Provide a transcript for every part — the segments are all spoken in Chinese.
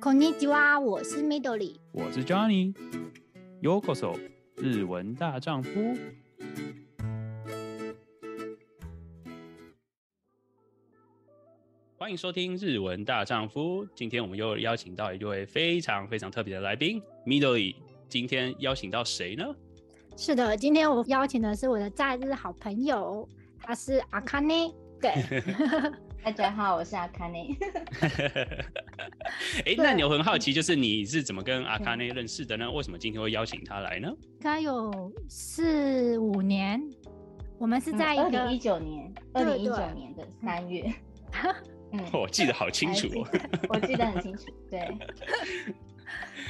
こんにちは，我是 Midori，我是 Johnny。Yokoso，日文大丈夫。欢迎收听日文大丈夫。今天我们又邀请到一位非常非常特别的来宾，Midori。今天邀请到谁呢？是的，今天我邀请的是我的在日好朋友，他是 Akane。对。 大家好，我是阿卡内。哎，那你有很好奇，就是你是怎么跟阿卡内认识的呢？为什么今天会邀请他来呢？他有四五年，我们是在二零一九年，二零一九年的三月。嗯，我记得好清楚哦，我记得很清楚，对。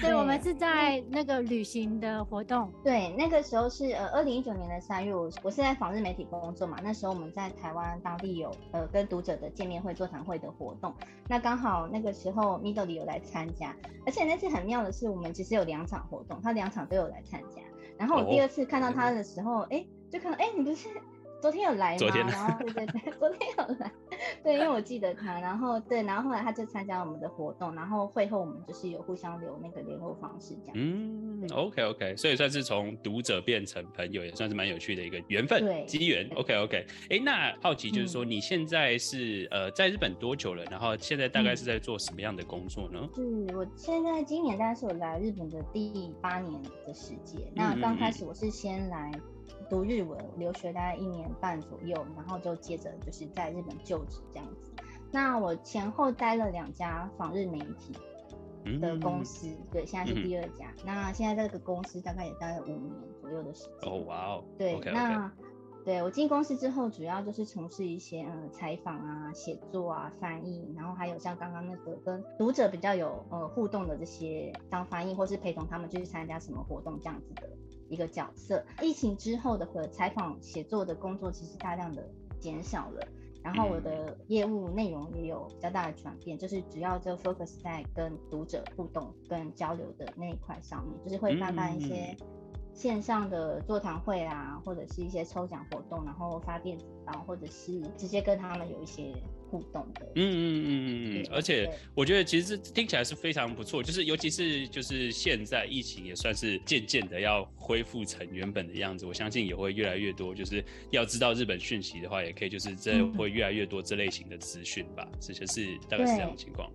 对，我们是在那个旅行的活动。对，那个时候是呃，二零一九年的三月，我我是在访日媒体工作嘛。那时候我们在台湾当地有呃跟读者的见面会、座谈会的活动。那刚好那个时候 Midori 有来参加，而且那次很妙的是，我们其实有两场活动，他两场都有来参加。然后我第二次看到他的时候，哎、哦，就看到哎，你不是。昨天有来吗？然后对对对，昨天有来，对，因为我记得他，然后对，然后后来他就参加我们的活动，然后会后我们就是有互相留那个联络方式这样。嗯，OK OK，所以算是从读者变成朋友，也算是蛮有趣的一个缘分，对，机缘。OK OK，哎，那好奇就是说你现在是、嗯、呃在日本多久了？然后现在大概是在做什么样的工作呢？是我现在今年大概是我来日本的第八年的时间。那刚开始我是先来。读日文，留学大概一年半左右，然后就接着就是在日本就职这样子。那我前后待了两家访日媒体的公司，嗯、对，现在是第二家。嗯、那现在这个公司大概也待了五年左右的时间。哦，哇哦。对，okay, okay. 那对我进公司之后，主要就是从事一些呃采访啊、写作啊、翻译，然后还有像刚刚那个跟读者比较有呃互动的这些当翻译，或是陪同他们去参加什么活动这样子的。一个角色，疫情之后的和采访写作的工作其实大量的减少了，然后我的业务内容也有比较大的转变，就是主要就 focus 在跟读者互动跟交流的那一块上面，就是会办办一些线上的座谈会啊，或者是一些抽奖活动，然后发电子报，或者是直接跟他们有一些。互动的，嗯嗯嗯嗯嗯，而且我觉得其实听起来是非常不错，就是尤其是就是现在疫情也算是渐渐的要恢复成原本的样子，我相信也会越来越多，就是要知道日本讯息的话，也可以就是这会越来越多这类型的资讯吧，这就是大概是这样的情况。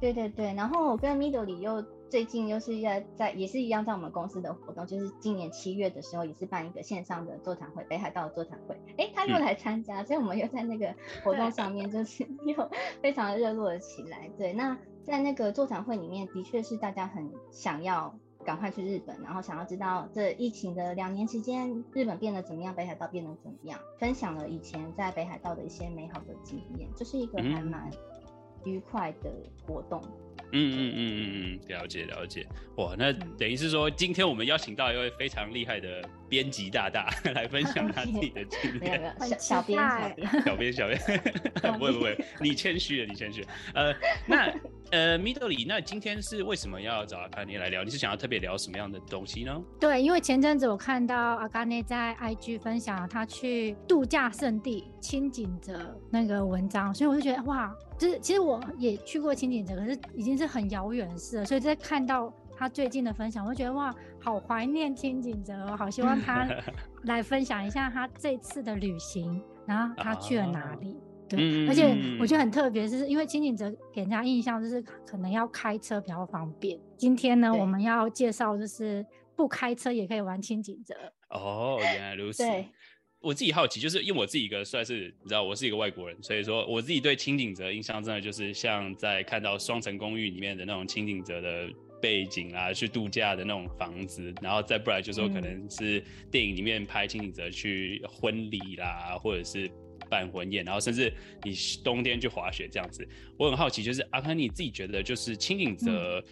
对对对，然后我跟 Midori 又。最近又是在在也是一样，在我们公司的活动，就是今年七月的时候，也是办一个线上的座谈会，北海道的座谈会。哎，他又来参加，嗯，所以我们又在那个活动上面，就是又非常的热络了起来。对，那在那个座谈会里面，的确是大家很想要赶快去日本，然后想要知道这疫情的两年期间，日本变得怎么样，北海道变得怎么样，分享了以前在北海道的一些美好的经验，就是一个还蛮愉快的活动。嗯嗯嗯嗯嗯，了解了解，哇，那等于是说，今天我们邀请到一位非常厉害的编辑大大 来分享他自己的经验。没有没有，小小编小编小编小编，不会不会，你谦虚了，你谦虚。呃，那呃，Midori，那今天是为什么要找阿卡尼来聊？你是想要特别聊什么样的东西呢？对，因为前阵子我看到阿卡尼在 IG 分享他去度假胜地轻井泽那个文章，所以我就觉得哇。就是其实我也去过轻井泽，可是已经是很遥远的事了。所以在看到他最近的分享，我就觉得哇，好怀念轻井泽，好希望他 来分享一下他这次的旅行，然后他去了哪里。对，而且我觉得很特别，是因为轻井泽给人家印象就是可能要开车比较方便。今天呢，我们要介绍就是不开车也可以玩轻井泽。哦，原来如此。对。我自己好奇，就是因为我自己一个算是你知道，我是一个外国人，所以说我自己对轻井泽印象真的就是像在看到《双层公寓》里面的那种轻井泽的背景啊，去度假的那种房子，然后再不然就是说可能是电影里面拍轻井泽去婚礼啦，或者是办婚宴，然后甚至你冬天去滑雪这样子。我很好奇，就是阿康你自己觉得就是轻井泽。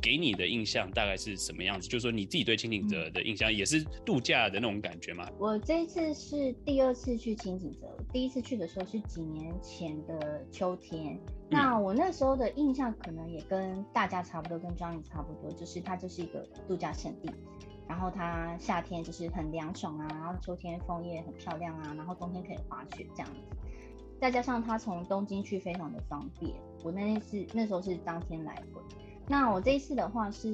给你的印象大概是什么样子？就是说你自己对清井泽的印象也是度假的那种感觉吗？我这一次是第二次去清井泽，第一次去的时候是几年前的秋天。那我那时候的印象可能也跟大家差不多，跟 Johnny 差不多，就是它就是一个度假胜地，然后它夏天就是很凉爽啊，然后秋天枫叶很漂亮啊，然后冬天可以滑雪这样子。再加上它从东京去非常的方便，我那次那时候是当天来回。那我这一次的话是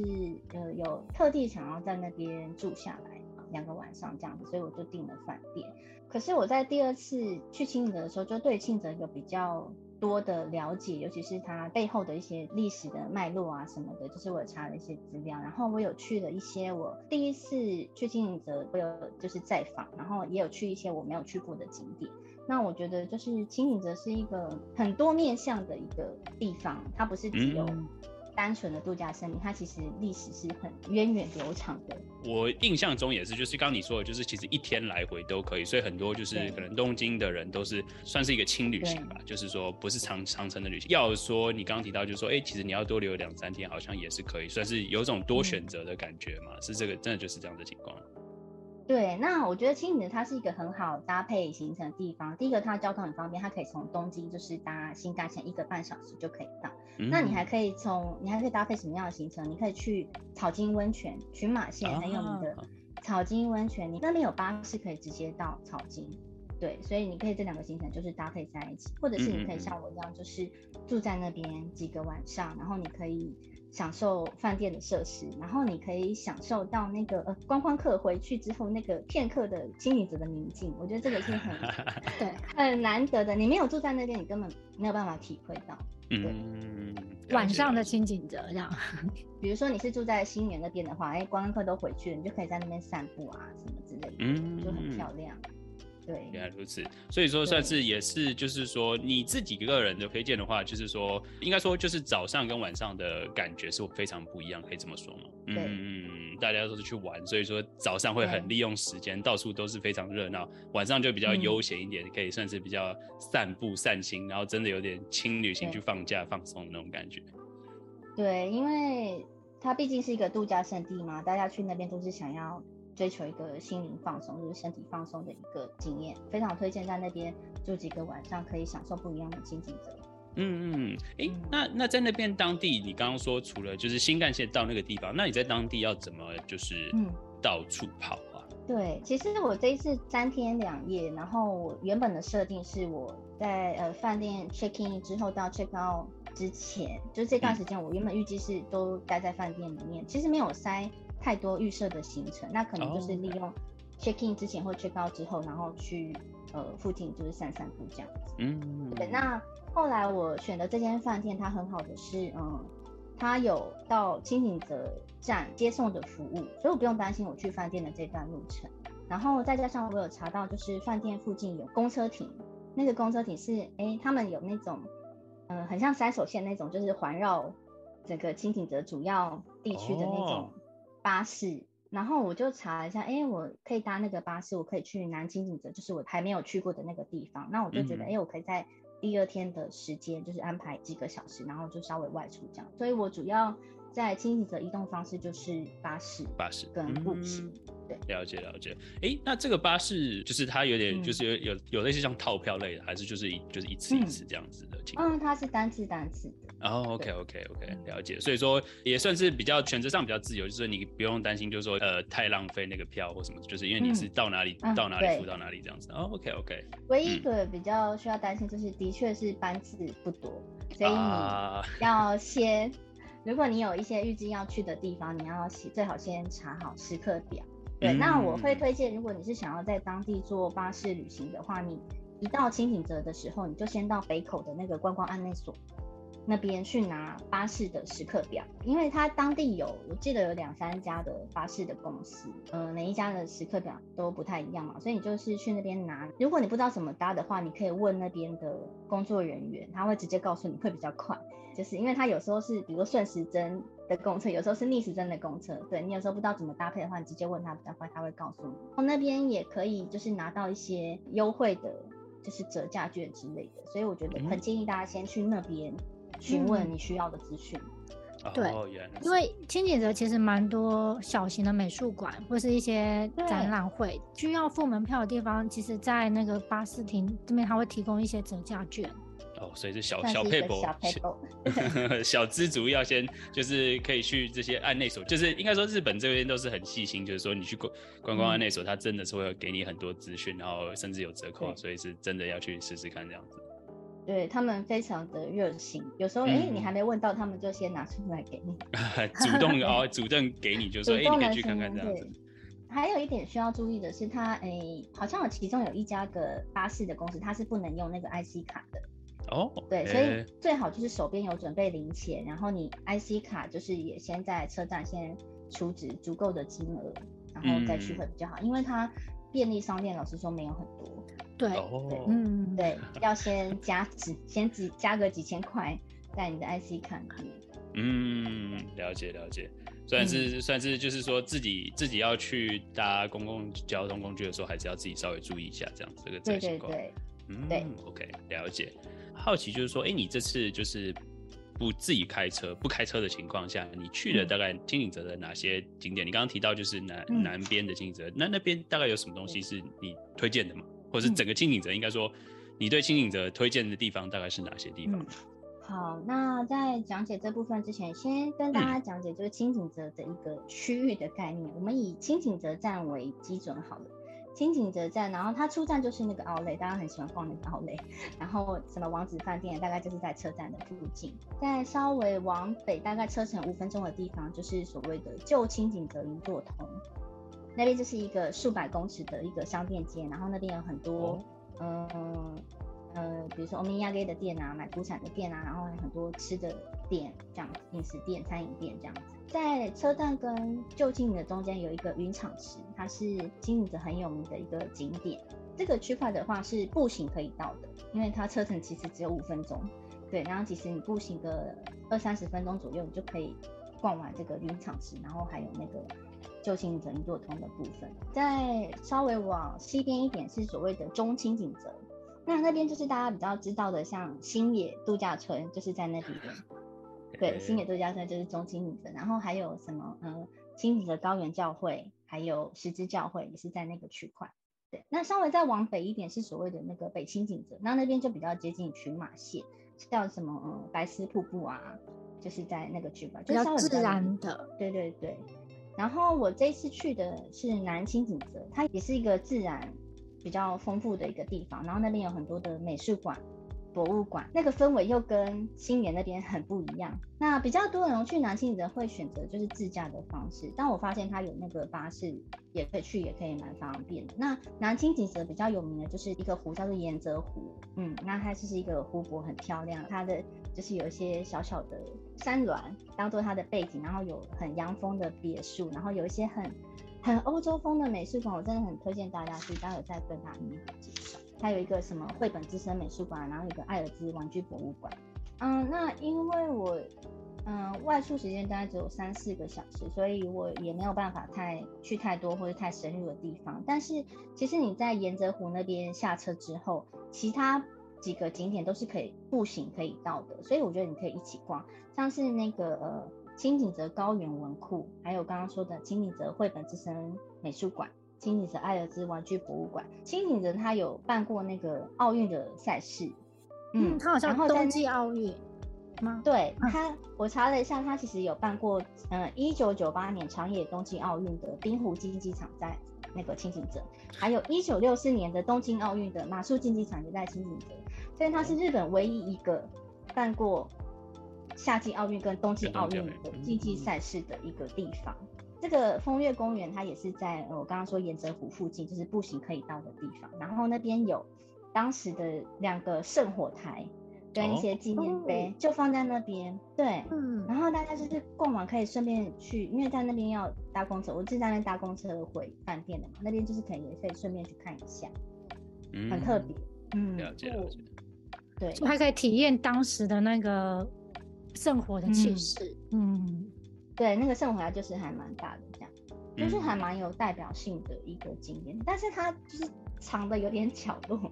呃有特地想要在那边住下来两个晚上这样子，所以我就订了饭店。可是我在第二次去清泽的时候，就对清泽有比较多的了解，尤其是它背后的一些历史的脉络啊什么的，就是我查了一些资料，然后我有去了一些我第一次去清泽，我有就是在访，然后也有去一些我没有去过的景点。那我觉得就是清景泽是一个很多面向的一个地方，它不是只有单纯的度假胜地，它其实历史是很源远流长的。我印象中也是，就是刚刚你说的，就是其实一天来回都可以，所以很多就是可能东京的人都是算是一个轻旅行吧，就是说不是长长程的旅行。要说你刚刚提到，就是说，哎、欸，其实你要多留两三天，好像也是可以，算是有种多选择的感觉嘛，嗯、是这个真的就是这样的情况。对，那我觉得清景泽它是一个很好搭配行程的地方。第一个，它交通很方便，它可以从东京就是搭新干线一个半小时就可以到。嗯、那你还可以从，你还可以搭配什么样的行程？你可以去草津温泉，群马县很有名的草津温泉，你那边有巴士可以直接到草津。对，所以你可以这两个行程就是搭配在一起，或者是你可以像我一样，就是住在那边几个晚上，然后你可以。享受饭店的设施，然后你可以享受到那个呃观光客回去之后那个片刻的清景者的宁静，我觉得这个是很 对很难得的。你没有住在那边，你根本没有办法体会到。嗯，晚上的清景泽这样。比如说你是住在新园那边的话，哎，观光客都回去了，你就可以在那边散步啊什么之类的，嗯，就很漂亮。对，原来如此，所以说算是也是，就是说你自己个人的推荐的话，就是说应该说就是早上跟晚上的感觉是非常不一样，可以这么说吗？嗯，大家都是去玩，所以说早上会很利用时间，到处都是非常热闹，晚上就比较悠闲一点，可以算是比较散步散心，然后真的有点轻旅行去放假放松的那种感觉。对，因为它毕竟是一个度假胜地嘛，大家去那边都是想要。追求一个心灵放松，就是身体放松的一个经验，非常推荐在那边住几个晚上，可以享受不一样的清景泽。嗯嗯，哎、欸，那那在那边当地，你刚刚说除了就是新干线到那个地方，那你在当地要怎么就是到处跑啊？嗯、对，其实我这一次三天两夜，然后我原本的设定是我在呃饭店 check in 之后到 check out 之前，就这段时间我原本预计是都待在饭店里面，其实没有塞。太多预设的行程，那可能就是利用 check in 之前或 check out 之后，然后去呃附近就是散散步这样子。嗯，对。那后来我选的这间饭店，它很好的是，嗯，它有到清景泽站接送的服务，所以我不用担心我去饭店的这段路程。然后再加上我有查到，就是饭店附近有公车亭，那个公车亭是，哎、欸，他们有那种，嗯、呃，很像三手线那种，就是环绕整个清景泽主要地区的那种。哦巴士，然后我就查了一下，哎，我可以搭那个巴士，我可以去南京景泽，就是我还没有去过的那个地方。那我就觉得，哎、嗯，我可以在第二天的时间，就是安排几个小时，然后就稍微外出这样。所以我主要在清洗的移动方式就是巴士，巴士跟步行。嗯、对，了解了解。哎，那这个巴士就是它有点，就是有有有类似像套票类的，还是就是一就是一次一次这样子的情况？嗯，它是单次单次。哦、oh，OK OK OK，了解。所以说也算是比较选择上比较自由，就是你不用担心，就是说呃太浪费那个票或什么，就是因为你是到哪里、嗯、到哪里付到哪里这样子。哦、oh，OK OK。唯一一个比较需要担心就是，的确是班次不多，所以你 要先，啊、如果你有一些预计要去的地方，你要最好先查好时刻表。对，嗯、那我会推荐，如果你是想要在当地做巴士旅行的话，你一到清醒泽的时候，你就先到北口的那个观光案内所。那边去拿巴士的时刻表，因为它当地有，我记得有两三家的巴士的公司，呃，每一家的时刻表都不太一样嘛，所以你就是去那边拿。如果你不知道怎么搭的话，你可以问那边的工作人员，他会直接告诉你会比较快。就是因为他有时候是，比如说顺时针的公车，有时候是逆时针的公车，对，你有时候不知道怎么搭配的话，你直接问他比较快，他会告诉你。那边也可以就是拿到一些优惠的，就是折价券之类的，所以我觉得很建议大家先去那边。询问你需要的资讯。嗯，对，因为清景泽其实蛮多小型的美术馆或是一些展览会需要付门票的地方，其实，在那个巴士亭这边，他会提供一些折价券。哦，所以是小小撇步，小资族要先就是可以去这些案内所，就是应该说日本这边都是很细心，就是说你去观观光案内所，他真的是会给你很多资讯，然后甚至有折扣，所以是真的要去试试看这样子。对他们非常的热心，有时候哎、嗯，你还没问到，他们就先拿出来给你，主动哦，主动给你，就说哎，你可以去看看这样子。还有一点需要注意的是，他哎，好像有其中有一家个巴士的公司，它是不能用那个 IC 卡的。哦，对，所以最好就是手边有准备零钱，然后你 IC 卡就是也先在车站先储值足够的金额，然后再去会比较好，嗯、因为它便利商店老实说没有很多。对，对，嗯，对，要先加几，先几加个几千块在你的 IC 卡里面。嗯，了解了解，算是、嗯、算是就是说自己自己要去搭公共交通工具的时候，还是要自己稍微注意一下这样子这个情况。对对对，嗯，对，OK，了解。好奇就是说，哎、欸，你这次就是不自己开车，不开车的情况下，你去了大概清景泽的哪些景点？嗯、你刚刚提到就是南、嗯、南边的清景泽，那那边大概有什么东西是你推荐的吗？或者是整个清景泽，应该说，你对清景泽推荐的地方大概是哪些地方？嗯、好，那在讲解这部分之前，先跟大家讲解就是清景泽的一个区域的概念。嗯、我们以清景泽站为基准好了，清景泽站，然后它出站就是那个奥莱，大家很喜欢逛那个奥莱，然后什么王子饭店，大概就是在车站的附近。再稍微往北，大概车程五分钟的地方，就是所谓的旧清景泽一座通。那边就是一个数百公尺的一个商店街，然后那边有很多，嗯呃，比如说欧米亚给的店啊，买古产的店啊，然后很多吃的店，这样饮食店、餐饮店这样子。在车站跟旧清景的中间有一个云场池，它是经营着很有名的一个景点。这个区块的话是步行可以到的，因为它车程其实只有五分钟，对，然后其实你步行个二三十分钟左右，你就可以逛完这个云场池，然后还有那个。旧清景泽一座通的部分，再稍微往西边一点是所谓的中清景泽，那那边就是大家比较知道的，像星野度假村就是在那里边。对，星野度假村就是中清景泽，然后还有什么，嗯，清景泽高原教会，还有十字教会也是在那个区块。对，那稍微再往北一点是所谓的那个北清景泽，那那边就比较接近群马县，叫什么，嗯，白丝瀑布啊，就是在那个区块，就比较自然的。对对对。然后我这次去的是南青景泽，它也是一个自然比较丰富的一个地方，然后那边有很多的美术馆。博物馆那个氛围又跟新年那边很不一样。那比较多人去南清景泽会选择就是自驾的方式，但我发现它有那个巴士也可以去，也可以蛮方便的。那南清景泽比较有名的就是一个湖叫做盐泽湖，嗯，那它就是一个湖泊很漂亮，它的就是有一些小小的山峦当做它的背景，然后有很洋风的别墅，然后有一些很很欧洲风的美术馆，我真的很推荐大家去，待会再跟大家介绍。还有一个什么绘本之声美术馆，然后一个爱尔兹玩具博物馆。嗯，那因为我嗯外出时间大概只有三四个小时，所以我也没有办法太去太多或者太深入的地方。但是其实你在盐泽湖那边下车之后，其他几个景点都是可以步行可以到的，所以我觉得你可以一起逛，像是那个呃清景泽高原文库，还有刚刚说的清井泽绘本之声美术馆。清景泽爱尔兹玩具博物馆，清景泽他有办过那个奥运的赛事，嗯，他好像冬季奥运吗？对他，我查了一下，他其实有办过，嗯，一九九八年长野冬季奥运的滨湖竞技场在那个清井泽，还有一九六四年的东京奥运的马术竞技场也在清井泽，所以他是日本唯一一个办过夏季奥运跟冬季奥运的竞技赛事的一个地方。这个风月公园，它也是在我刚刚说沿泽湖附近，就是步行可以到的地方。然后那边有当时的两个圣火台跟一些纪念碑，就放在那边。哦、对，嗯。然后大家就是逛完可以顺便去，因为在那边要搭公车，我是在那搭公车回饭店的嘛。那边就是可以也可以顺便去看一下，嗯、很特别。嗯，了解了解。对，还可以体验当时的那个圣火的气势。嗯。嗯对，那个圣火台就是还蛮大的，这样就是还蛮有代表性的一个景点，嗯、但是它就是藏的有点角落，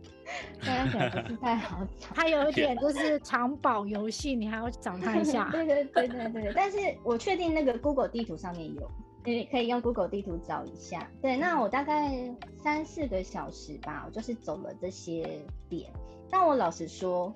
大家可能不是太好找。它有一点就是藏宝游戏，你还要找它一下。对对对对对，但是我确定那个 Google 地图上面有，你可以用 Google 地图找一下。对，那我大概三四个小时吧，我就是走了这些点。但我老实说，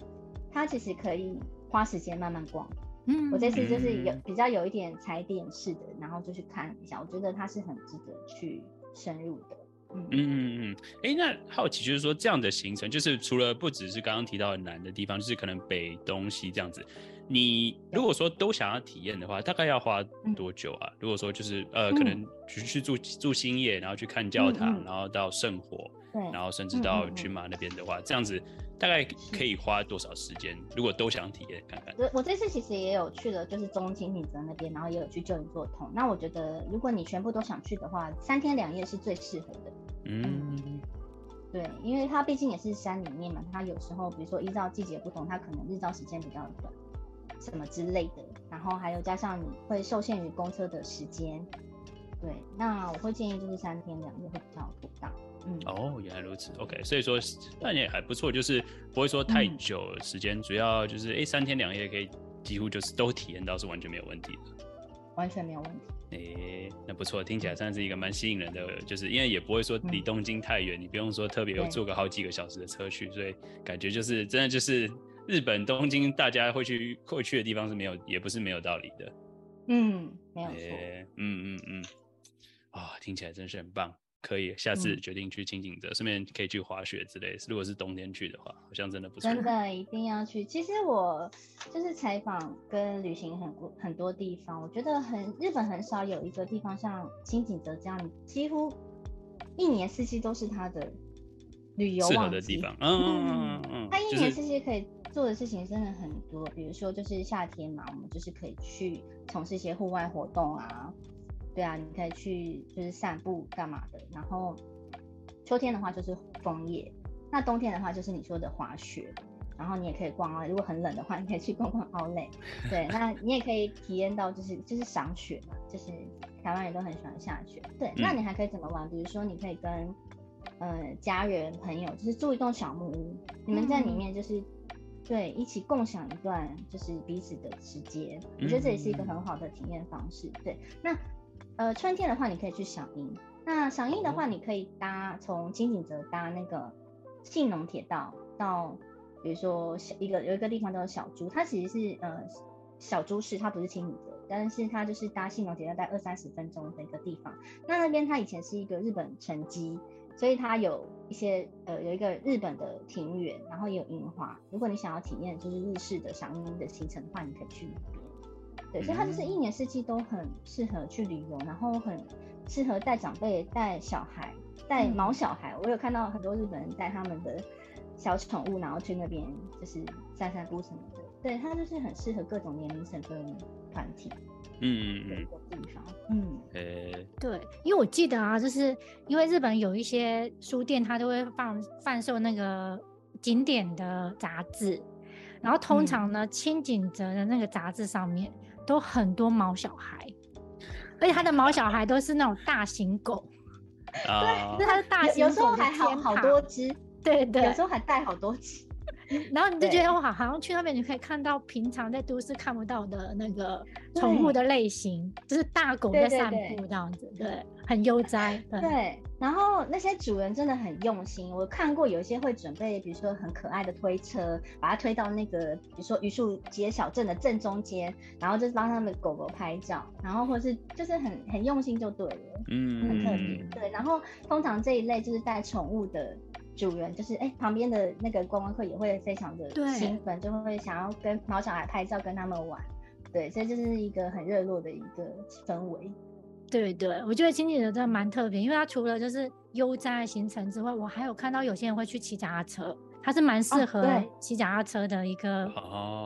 它其实可以花时间慢慢逛。嗯，我这次就是有比较有一点踩点式的，然后就去看一下，我觉得它是很值得去深入的。嗯。嗯嗯，哎、欸，那好奇就是说，这样的行程，就是除了不只是刚刚提到的南的地方，就是可能北、东、西这样子。你如果说都想要体验的话，大概要花多久啊？嗯、如果说就是呃，可能去去住住星野，然后去看教堂，嗯。嗯、然后到圣火，对，然后甚至到群马那边的话，嗯嗯嗯、这样子大概可以花多少时间？如果都想体验看看。我我这次其实也有去了，就是中青景泽那边，然后也有去旧银座通。那我觉得，如果你全部都想去的话，三天两夜是最适合的。嗯，嗯，对，因为它毕竟也是山里面嘛，它有时候比如说依照季节不同，它可能日照时间比较短。什么之类的，然后还有加上你会受限于公车的时间，对，那我会建议就是三天两夜会比较妥当。嗯，哦，原来如此，OK，所以说那也还不错，就是不会说太久时间，嗯、主要就是哎三天两夜可以几乎就是都体验到是完全没有问题的，完全没有问题。哎，那不错，听起来算是一个蛮吸引人的，就是因为也不会说离东京太远，嗯、你不用说特别有坐个好几个小时的车去，所以感觉就是真的就是。日本东京，大家会去会去的地方是没有，也不是没有道理的。嗯，没有错。嗯嗯嗯，啊、哦，听起来真是很棒，可以下次决定去清景泽，顺、嗯、便可以去滑雪之类的。如果是冬天去的话，好像真的不错。真的一定要去。其实我就是采访跟旅行很多很多地方，我觉得很日本很少有一个地方像清景泽这样，几乎一年四季都是它的旅游适合的地方。嗯嗯嗯嗯，它一年四季可以。做的事情真的很多，比如说就是夏天嘛，我们就是可以去从事一些户外活动啊，对啊，你可以去就是散步干嘛的。然后秋天的话就是枫叶，那冬天的话就是你说的滑雪，然后你也可以逛啊，如果很冷的话，你可以去逛逛奥莱，对，那你也可以体验到就是就是赏雪嘛，就是台湾人都很喜欢下雪，对，那你还可以怎么玩？比如说你可以跟呃家人朋友就是住一栋小木屋，你们在里面就是。对，一起共享一段就是彼此的时间，我觉得这也是一个很好的体验方式。对，那呃春天的话，你可以去赏樱。那赏樱的话，你可以搭从轻井泽搭那个信浓铁道到，比如说小一个有一个地方叫做小猪，它其实是呃小猪市，它不是轻井泽，但是它就是搭信浓铁道待二三十分钟的一个地方。那那边它以前是一个日本城基。所以它有一些呃，有一个日本的庭园，然后也有樱花。如果你想要体验就是日式的赏樱的行程的话，你可以去那边。对，所以它就是一年四季都很适合去旅游，然后很适合带长辈、带小孩、带毛小孩。我有看到很多日本人带他们的小宠物，然后去那边就是散散步什么的。对，它就是很适合各种年龄层跟团体。嗯嗯嗯，地方，嗯，呃、欸，对，因为我记得啊，就是因为日本有一些书店，它都会放贩售那个景点的杂志，然后通常呢，清景泽的那个杂志上面都很多毛小孩，而且他的毛小孩都是那种大型狗，啊，对，是它的大型狗，有时候还好好多只，对对，有时候还带好多只。然后你就觉得哇，好像去那边你可以看到平常在都市看不到的那个宠物的类型，就是大狗在散步这样子，对，对，对，对，很悠哉。对，对，然后那些主人真的很用心，我看过有一些会准备，比如说很可爱的推车，把它推到那个比如说榆树街小镇的正中间，然后就是帮他们狗狗拍照，然后或是就是很很用心就对了，嗯，很特别。对，然后通常这一类就是带宠物的。主人就是哎、欸，旁边的那个观光客也会非常的兴奋，就会想要跟毛小孩拍照，跟他们玩。对，所以这就是一个很热络的一个氛围。对对，我觉得轻井泽真的蛮特别，因为它除了就是悠哉行程之外，我还有看到有些人会去骑脚踏车，它是蛮适合骑脚踏车的一个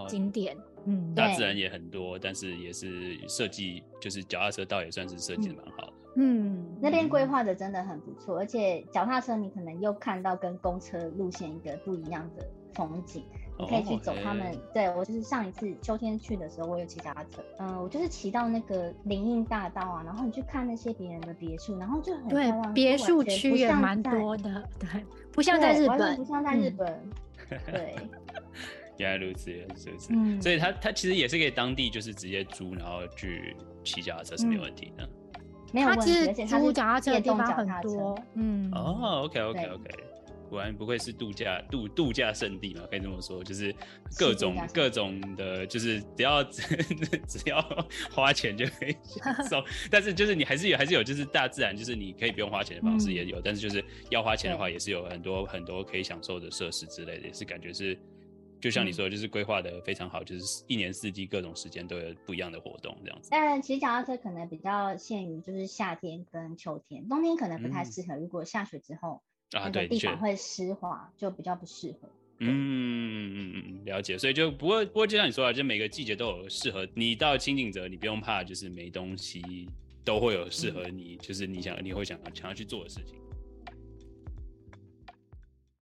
景点。哦、嗯，大自然也很多，但是也是设计，就是脚踏车道也算是设计的蛮好的。嗯嗯，那边规划的真的很不错，而且脚踏车你可能又看到跟公车路线一个不一样的风景，你可以去走他们。Oh. 对，我就是上一次秋天去的时候，我有骑脚踏车，嗯，我就是骑到那个林荫大道啊，然后你去看那些别人的别墅，然后就很。对，别墅区也蛮多的，对，不像在日本，不像在日本，对。原来如此，是不是？嗯，所以他他其实也是可以当地就是直接租，然后去骑脚踏车是没问题的。嗯没有问题，而且它是脚踏车的地方很多，嗯，哦，OK OK OK，果然不愧是度假度度假胜地嘛，可以这么说，就是各种各种的，就是只要只 要花钱就可以享受。但是就是你还是有还是有，就是大自然，就是你可以不用花钱的方式也有，嗯、但是就是要花钱的话，也是有很多很多可以享受的设施之类的，也是感觉是。就像你说的，就是规划的非常好，就是一年四季各种时间都有不一样的活动这样子。但其实脚踏车可能比较限于就是夏天跟秋天，冬天可能不太适合。嗯、如果下雪之后啊，对，地板会湿滑，就比较不适合。嗯嗯嗯嗯，了解。所以就不过不过就像你说的，就每个季节都有适合你到轻井泽，你不用怕，就是没东西都会有适合你，嗯、就是你想你会想想要去做的事情。